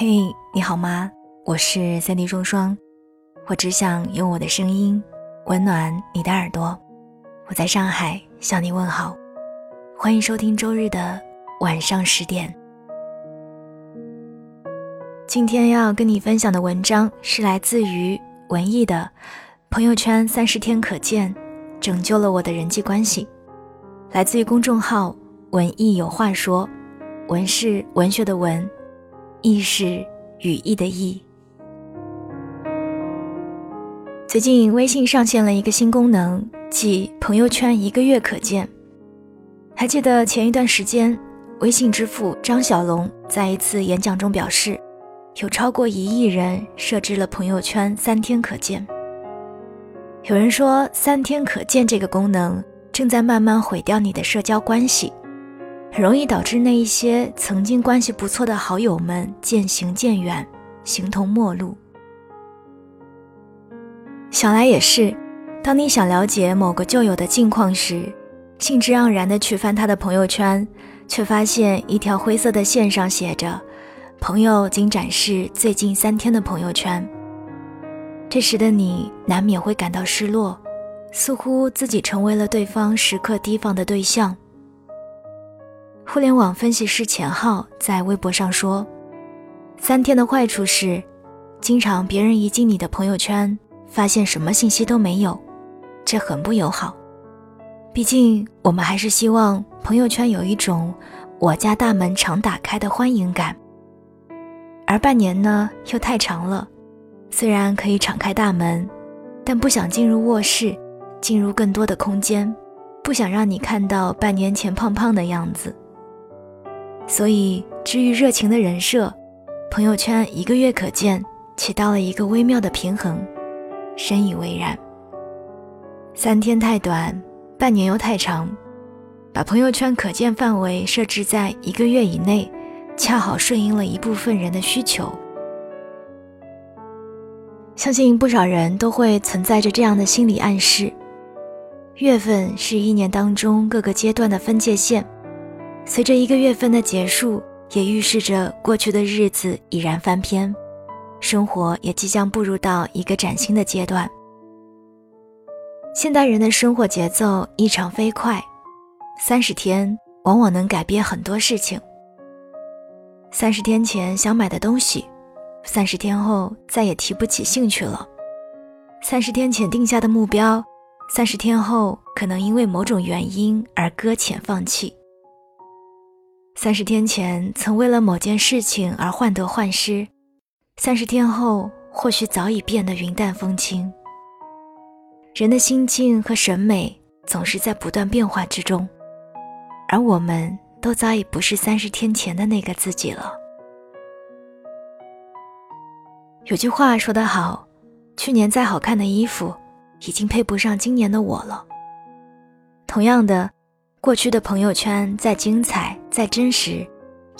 嘿，你好吗？我是三 D 双双，我只想用我的声音温暖你的耳朵。我在上海向你问好，欢迎收听周日的晚上十点。今天要跟你分享的文章是来自于文艺的朋友圈三十天可见，拯救了我的人际关系。来自于公众号文艺有话说，文是文学的文。意是语义的意。最近微信上线了一个新功能，即朋友圈一个月可见。还记得前一段时间，微信之父张小龙在一次演讲中表示，有超过一亿人设置了朋友圈三天可见。有人说，三天可见这个功能正在慢慢毁掉你的社交关系。很容易导致那一些曾经关系不错的好友们渐行渐远，形同陌路。想来也是，当你想了解某个旧友的近况时，兴致盎然地去翻他的朋友圈，却发现一条灰色的线上写着“朋友仅展示最近三天的朋友圈”。这时的你难免会感到失落，似乎自己成为了对方时刻提防的对象。互联网分析师钱浩在微博上说：“三天的坏处是，经常别人一进你的朋友圈，发现什么信息都没有，这很不友好。毕竟我们还是希望朋友圈有一种‘我家大门常打开’的欢迎感。而半年呢，又太长了，虽然可以敞开大门，但不想进入卧室，进入更多的空间，不想让你看到半年前胖胖的样子。”所以，至于热情的人设，朋友圈一个月可见，起到了一个微妙的平衡，深以为然。三天太短，半年又太长，把朋友圈可见范围设置在一个月以内，恰好顺应了一部分人的需求。相信不少人都会存在着这样的心理暗示：月份是一年当中各个阶段的分界线。随着一个月份的结束，也预示着过去的日子已然翻篇，生活也即将步入到一个崭新的阶段。现代人的生活节奏异常飞快，三十天往往能改变很多事情。三十天前想买的东西，三十天后再也提不起兴趣了；三十天前定下的目标，三十天后可能因为某种原因而搁浅放弃。三十天前曾为了某件事情而患得患失，三十天后或许早已变得云淡风轻。人的心境和审美总是在不断变化之中，而我们都早已不是三十天前的那个自己了。有句话说得好，去年再好看的衣服，已经配不上今年的我了。同样的。过去的朋友圈再精彩、再真实，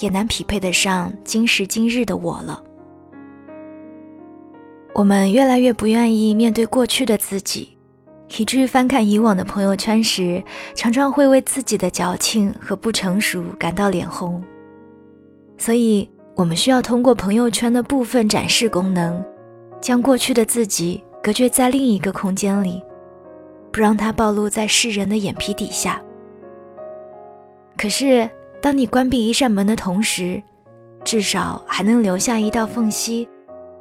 也难匹配得上今时今日的我了。我们越来越不愿意面对过去的自己，以至于翻看以往的朋友圈时，常常会为自己的矫情和不成熟感到脸红。所以，我们需要通过朋友圈的部分展示功能，将过去的自己隔绝在另一个空间里，不让它暴露在世人的眼皮底下。可是，当你关闭一扇门的同时，至少还能留下一道缝隙，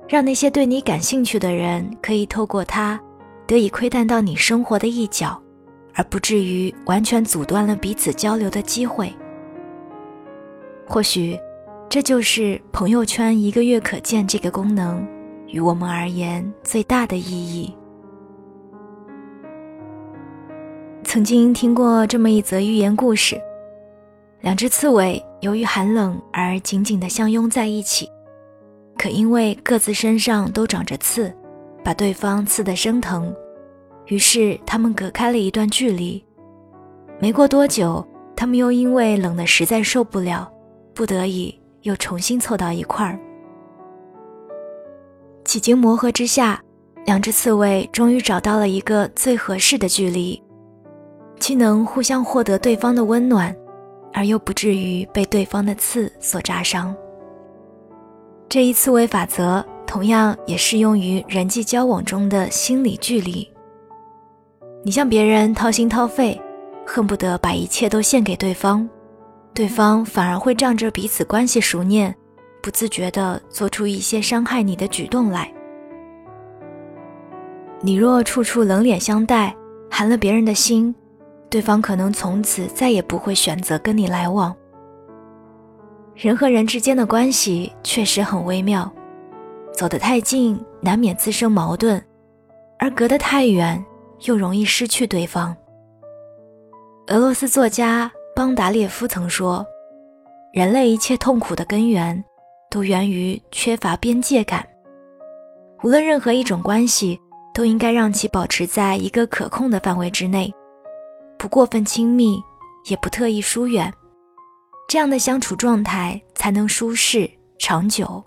让那些对你感兴趣的人可以透过它，得以窥探到你生活的一角，而不至于完全阻断了彼此交流的机会。或许，这就是朋友圈一个月可见这个功能与我们而言最大的意义。曾经听过这么一则寓言故事。两只刺猬由于寒冷而紧紧地相拥在一起，可因为各自身上都长着刺，把对方刺得生疼，于是他们隔开了一段距离。没过多久，他们又因为冷得实在受不了，不得已又重新凑到一块儿。几经磨合之下，两只刺猬终于找到了一个最合适的距离，既能互相获得对方的温暖。而又不至于被对方的刺所扎伤。这一刺猬法则同样也适用于人际交往中的心理距离。你向别人掏心掏肺，恨不得把一切都献给对方，对方反而会仗着彼此关系熟稔，不自觉地做出一些伤害你的举动来。你若处处冷脸相待，寒了别人的心，对方可能从此再也不会选择跟你来往。人和人之间的关系确实很微妙，走得太近难免滋生矛盾，而隔得太远又容易失去对方。俄罗斯作家邦达列夫曾说：“人类一切痛苦的根源，都源于缺乏边界感。无论任何一种关系。”都应该让其保持在一个可控的范围之内，不过分亲密，也不特意疏远，这样的相处状态才能舒适长久。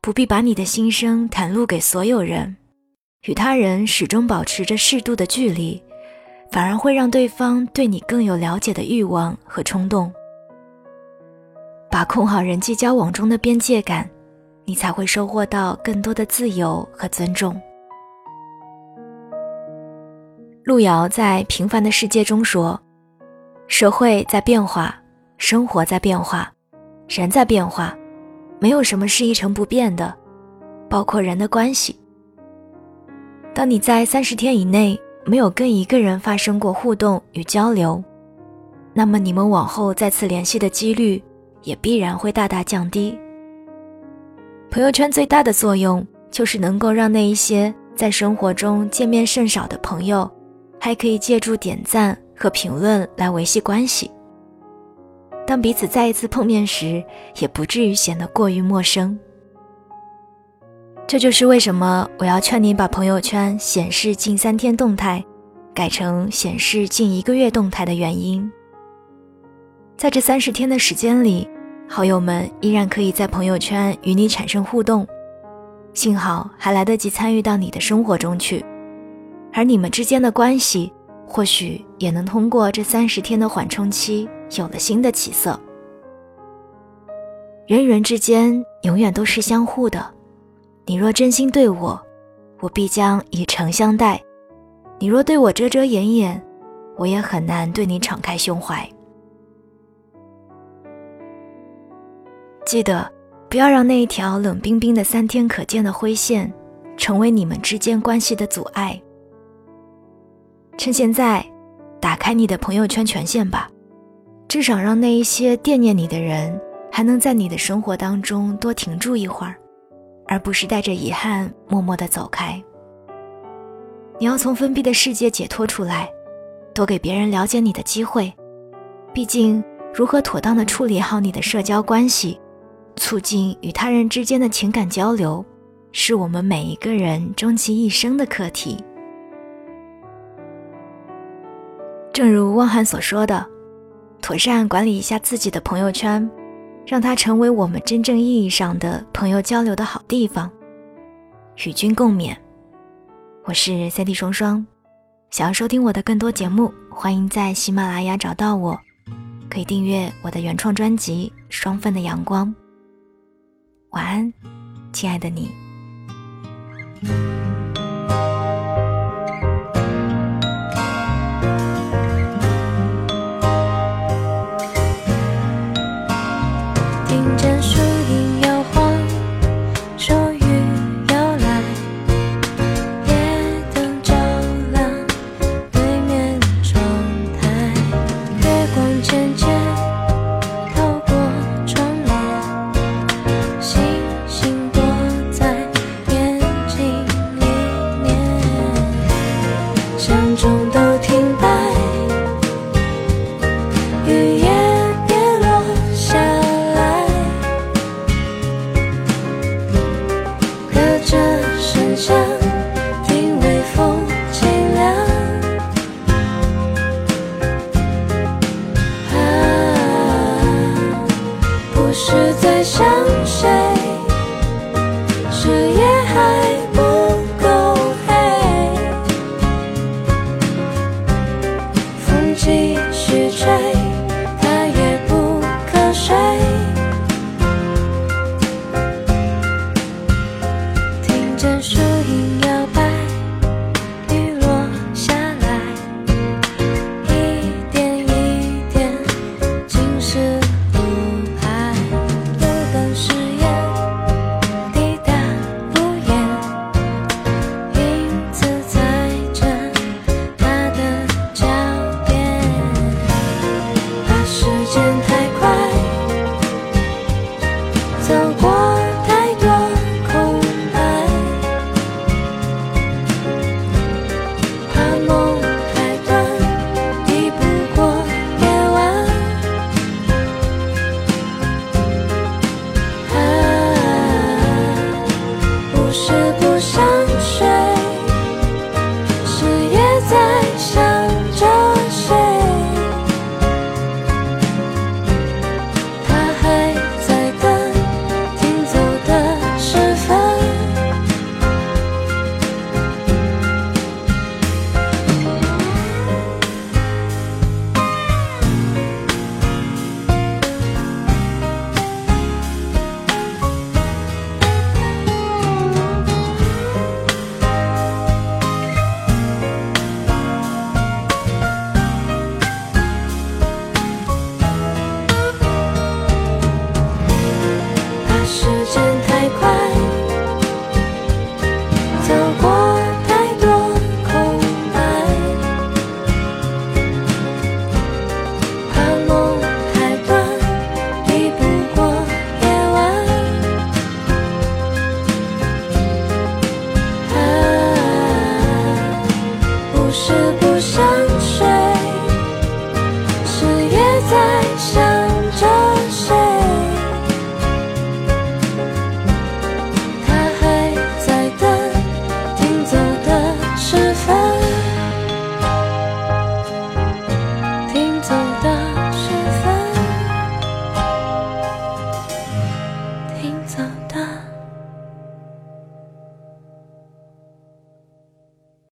不必把你的心声袒露给所有人，与他人始终保持着适度的距离，反而会让对方对你更有了解的欲望和冲动。把控好人际交往中的边界感。你才会收获到更多的自由和尊重。路遥在《平凡的世界》中说：“社会在变化，生活在变化，人在变化，没有什么是一成不变的，包括人的关系。当你在三十天以内没有跟一个人发生过互动与交流，那么你们往后再次联系的几率也必然会大大降低。”朋友圈最大的作用，就是能够让那一些在生活中见面甚少的朋友，还可以借助点赞和评论来维系关系。当彼此再一次碰面时，也不至于显得过于陌生。这就是为什么我要劝你把朋友圈显示近三天动态，改成显示近一个月动态的原因。在这三十天的时间里。好友们依然可以在朋友圈与你产生互动，幸好还来得及参与到你的生活中去，而你们之间的关系或许也能通过这三十天的缓冲期有了新的起色。人与人之间永远都是相互的，你若真心对我，我必将以诚相待；你若对我遮遮掩掩，我也很难对你敞开胸怀。记得，不要让那一条冷冰冰的三天可见的灰线，成为你们之间关系的阻碍。趁现在，打开你的朋友圈权限吧，至少让那一些惦念你的人，还能在你的生活当中多停住一会儿，而不是带着遗憾默默的走开。你要从封闭的世界解脱出来，多给别人了解你的机会。毕竟，如何妥当的处理好你的社交关系？促进与他人之间的情感交流，是我们每一个人终其一生的课题。正如汪涵所说的：“妥善管理一下自己的朋友圈，让它成为我们真正意义上的朋友交流的好地方。”与君共勉。我是三 D 双双，想要收听我的更多节目，欢迎在喜马拉雅找到我，可以订阅我的原创专辑《双份的阳光》。晚安，亲爱的你。